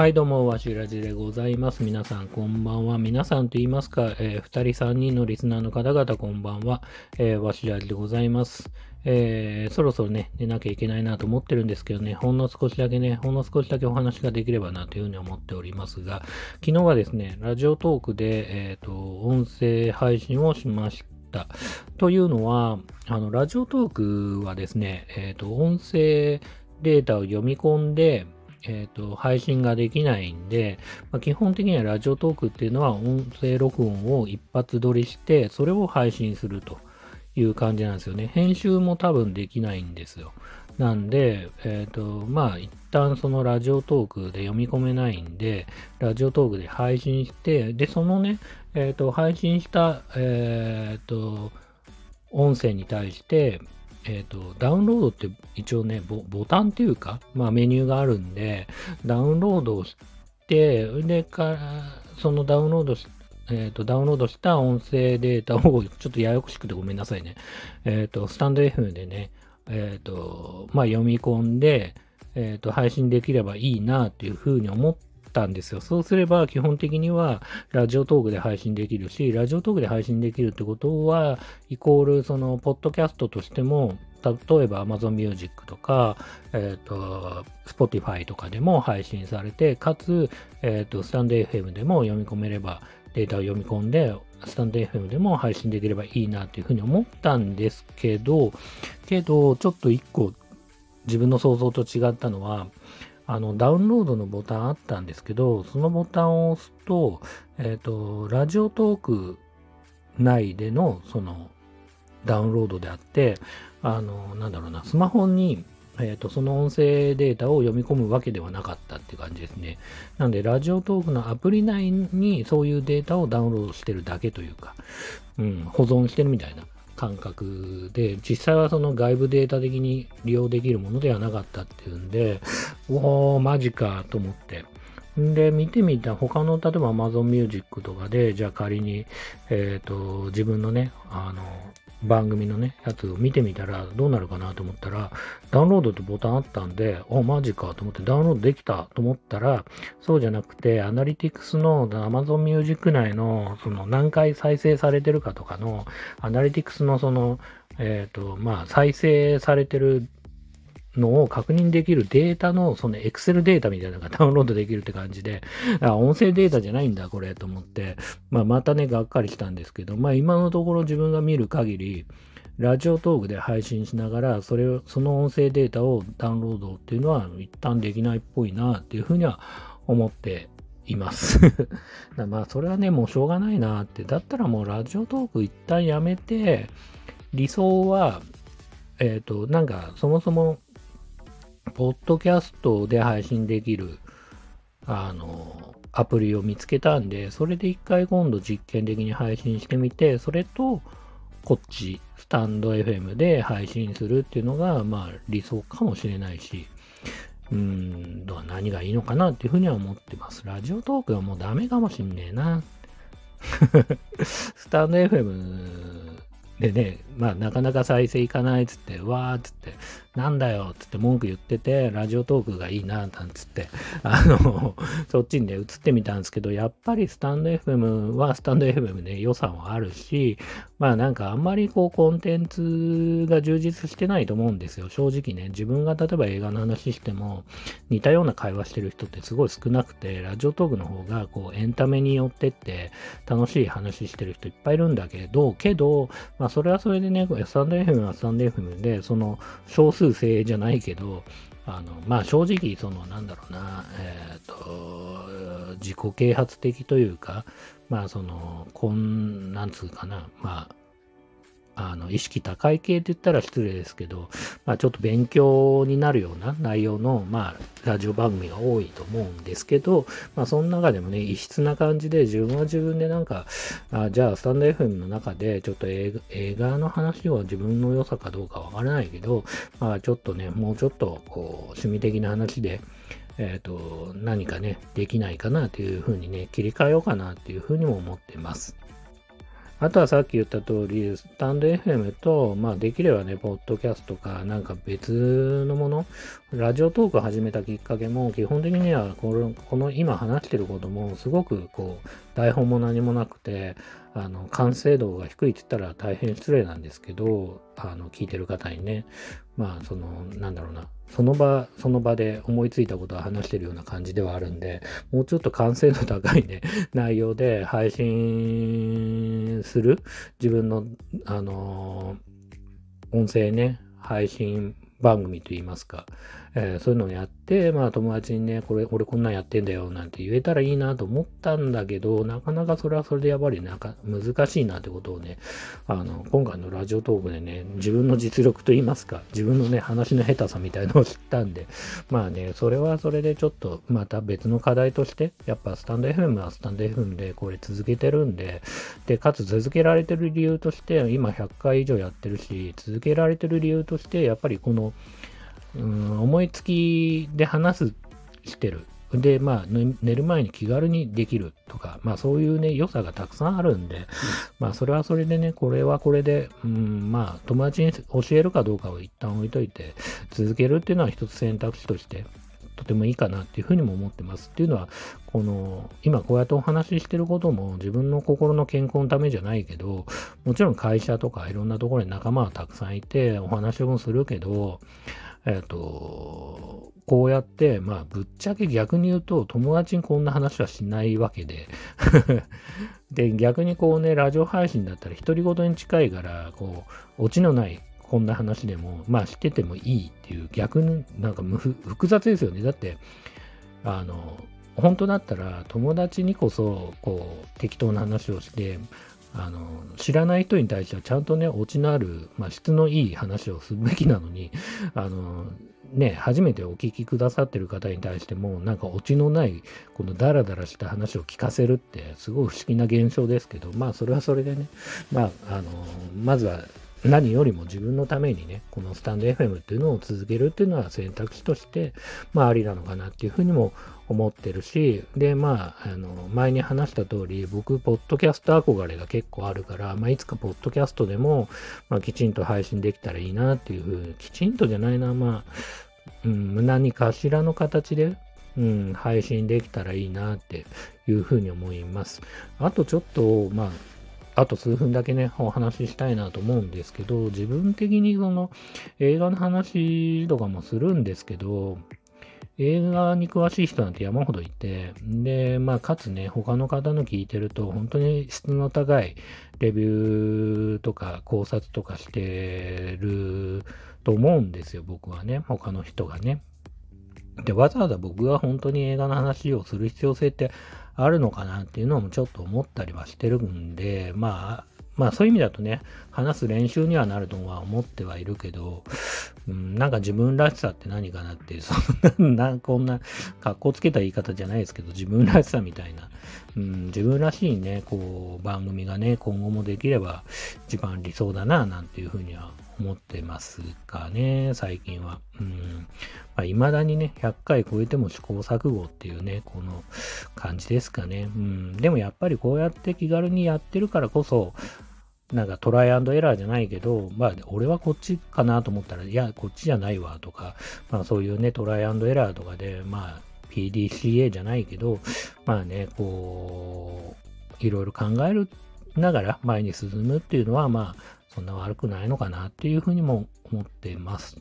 はい、どうも、わしらじでございます。皆さん、こんばんは。皆さんと言いますか、えー、2人、3人のリスナーの方々、こんばんは。えー、わしらじでございます。えー、そろそろね、寝なきゃいけないなと思ってるんですけどね、ほんの少しだけね、ほんの少しだけお話ができればなというふうに思っておりますが、昨日はですね、ラジオトークで、えっ、ー、と、音声配信をしました。というのは、あの、ラジオトークはですね、えっ、ー、と、音声データを読み込んで、えっ、ー、と、配信ができないんで、まあ、基本的にはラジオトークっていうのは音声録音を一発撮りして、それを配信するという感じなんですよね。編集も多分できないんですよ。なんで、えっ、ー、と、まあ、一旦そのラジオトークで読み込めないんで、ラジオトークで配信して、で、そのね、えっ、ー、と、配信した、えっ、と、音声に対して、えっ、ー、と、ダウンロードって一応ねボ、ボタンっていうか、まあメニューがあるんで、ダウンロードをして、でから、そのダウンロードしえっ、ー、と、ダウンロードした音声データを、ちょっとややこしくてごめんなさいね。えっ、ー、と、スタンド FM でね、えっ、と、まあ読み込んで、えっ、と、配信できればいいなっていうふうに思ったんですよ。そうすれば基本的にはラジオトークで配信できるし、ラジオトークで配信できるってことは、イコールその、ポッドキャストとしても、例えば Amazon Music とか、えっ、ー、と、Spotify とかでも配信されて、かつ、えっ、ー、と、スタンド FM でも読み込めれば、データを読み込んで、スタンド FM でも配信できればいいなというふうに思ったんですけど、けど、ちょっと一個自分の想像と違ったのは、あの、ダウンロードのボタンあったんですけど、そのボタンを押すと、えっ、ー、と、ラジオトーク内での、その、ダウンロードであって、あの、なんだろうな、スマホに、えっ、ー、と、その音声データを読み込むわけではなかったって感じですね。なんで、ラジオトークのアプリ内にそういうデータをダウンロードしてるだけというか、うん、保存してるみたいな感覚で、実際はその外部データ的に利用できるものではなかったっていうんで、おお、マジかと思って。で、見てみた他の、例えば Amazon Music とかで、じゃあ仮に、えっ、ー、と、自分のね、あの、番組のね、やつを見てみたらどうなるかなと思ったら、ダウンロードってボタンあったんで、あ、マジかと思ってダウンロードできたと思ったら、そうじゃなくて、アナリティクスの Amazon Music 内の、その何回再生されてるかとかの、アナリティクスのその、えっ、ー、と、まあ、再生されてるのを確認できるデータの、その Excel データみたいなのがダウンロードできるって感じで、あ、音声データじゃないんだ、これ、と思って、まあ、またね、がっかりしたんですけど、まあ、今のところ自分が見る限り、ラジオトークで配信しながら、それを、その音声データをダウンロードっていうのは一旦できないっぽいな、っていうふうには思っています まあ、それはね、もうしょうがないなって。だったらもうラジオトーク一旦やめて、理想は、えっ、ー、と、なんか、そもそもポッドキャストで配信できる、あの、アプリを見つけたんで、それで一回今度実験的に配信してみて、それと、こっち、スタンド FM で配信するっていうのが、まあ理想かもしれないし、うーん、何がいいのかなっていうふうには思ってます。ラジオトークはもうダメかもしんねえな。スタンド FM でね、まあ、なかなか再生いかないっつって、わーっつって、なんだよっつって文句言ってて、ラジオトークがいいな、なんつって、あの、そっちにね、移ってみたんですけど、やっぱりスタンド FM はスタンド FM ね、予算はあるし、まあなんかあんまりこうコンテンツが充実してないと思うんですよ。正直ね、自分が例えば映画の話しても、似たような会話してる人ってすごい少なくて、ラジオトークの方がこうエンタメによってって楽しい話してる人いっぱいいるんだけど、けど、まあそれはそれでね、スタンド FM はスタンド FM で、その少数制じゃないけど、あの、まあ正直、その、なんだろうな、えっ、ー、と、自己啓発的というか、まあその、こん、なんつうかな、まあ、あの、意識高い系って言ったら失礼ですけど、まあちょっと勉強になるような内容の、まあ、ラジオ番組が多いと思うんですけど、まあその中でもね、異質な感じで自分は自分でなんか、あじゃあスタンド FM の中でちょっと映画の話は自分の良さかどうかわからないけど、まあちょっとね、もうちょっとこう、趣味的な話で、えっ、ー、と、何かね、できないかなというふうにね、切り替えようかなっていうふうにも思ってます。あとはさっき言った通り、スタンド FM と、まあできればね、ポッドキャストか、なんか別のもの、ラジオトーク始めたきっかけも、基本的にはこの、この今話してることも、すごくこう、台本も何もなくて、あの、完成度が低いって言ったら大変失礼なんですけど、あの、聞いてる方にね、まあ、その、なんだろうな、その場、その場で思いついたことを話してるような感じではあるんで、もうちょっと完成度高いね、内容で配信する自分の、あの音声ね、配信番組といいますか、えー、そういうのをやって、まあ友達にね、これ、俺こんなんやってんだよなんて言えたらいいなと思ったんだけど、なかなかそれはそれでやっぱりなんか難しいなってことをね、あの、今回のラジオトークでね、自分の実力と言いますか、自分のね、話の下手さみたいのを知ったんで、まあね、それはそれでちょっとまた別の課題として、やっぱスタンド FM はスタンド FM でこれ続けてるんで、で、かつ続けられてる理由として、今100回以上やってるし、続けられてる理由として、やっぱりこの、うん、思いつきで話すしてる。で、まあ、寝る前に気軽にできるとか、まあそういうね、良さがたくさんあるんで、まあそれはそれでね、これはこれで、うん、まあ友達に教えるかどうかを一旦置いといて、続けるっていうのは一つ選択肢として、とてもいいかなっていうふうにも思ってます。っていうのは、この、今こうやってお話ししてることも自分の心の健康のためじゃないけど、もちろん会社とかいろんなところに仲間はたくさんいて、お話もするけど、えっ、ー、と、こうやって、まあ、ぶっちゃけ逆に言うと、友達にこんな話はしないわけで で、逆にこうね、ラジオ配信だったら独り言に近いから、こう、オチのないこんな話でも、まあ、知っててもいいっていう、逆になんか複雑ですよね。だって、あの、本当だったら友達にこそ、こう、適当な話をして、あの、知らない人に対してはちゃんとね、オチのある、まあ、質のいい話をするべきなのに、あの、ね、初めてお聞きくださってる方に対しても、なんかオチのない、このダラダラした話を聞かせるって、すごい不思議な現象ですけど、まあ、それはそれでね、まあ、あの、まずは何よりも自分のためにね、このスタンド FM っていうのを続けるっていうのは選択肢として、まあありなのかなっていうふうにも思ってるし、で、まあ、あの、前に話した通り、僕、ポッドキャスト憧れが結構あるから、まあいつかポッドキャストでも、まあきちんと配信できたらいいなっていうふうに、きちんとじゃないな、まあ、うん、何かしらの形で、うん、配信できたらいいなっていうふうに思います。あとちょっと、まあ、あと数分だけね、お話ししたいなと思うんですけど、自分的にその映画の話とかもするんですけど、映画に詳しい人なんて山ほどいて、で、まあ、かつね、他の方の聞いてると、本当に質の高いレビューとか考察とかしてると思うんですよ、僕はね、他の人がね。で、わざわざ僕が本当に映画の話をする必要性ってあるのかなっていうのもちょっと思ったりはしてるんで、まあ、まあそういう意味だとね、話す練習にはなるとは思ってはいるけど、うん、なんか自分らしさって何かなって、そんな、こんな、格好つけた言い方じゃないですけど、自分らしさみたいな、うん、自分らしいね、こう、番組がね、今後もできれば一番理想だな、なんていうふうには思ってますかね、最近は。うん。まあ、未だにね、100回超えても試行錯誤っていうね、この感じですかね。うん。でもやっぱりこうやって気軽にやってるからこそ、なんかトライアンドエラーじゃないけど、まあ、俺はこっちかなと思ったら、いや、こっちじゃないわとか、まあそういうね、トライアンドエラーとかで、まあ、PDCA じゃないけど、まあね、こう、いろいろ考えるながら前に進むっていうのは、まあ、そんな悪くないのかなっていうふうにも思ってます。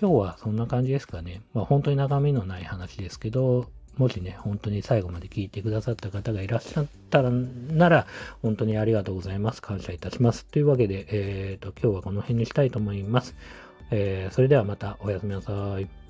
今日はそんな感じですかね。まあ本当に中身のない話ですけど、もしね、本当に最後まで聞いてくださった方がいらっしゃったら、なら、本当にありがとうございます。感謝いたします。というわけで、えっ、ー、と、今日はこの辺にしたいと思います。えー、それではまたおやすみなさい。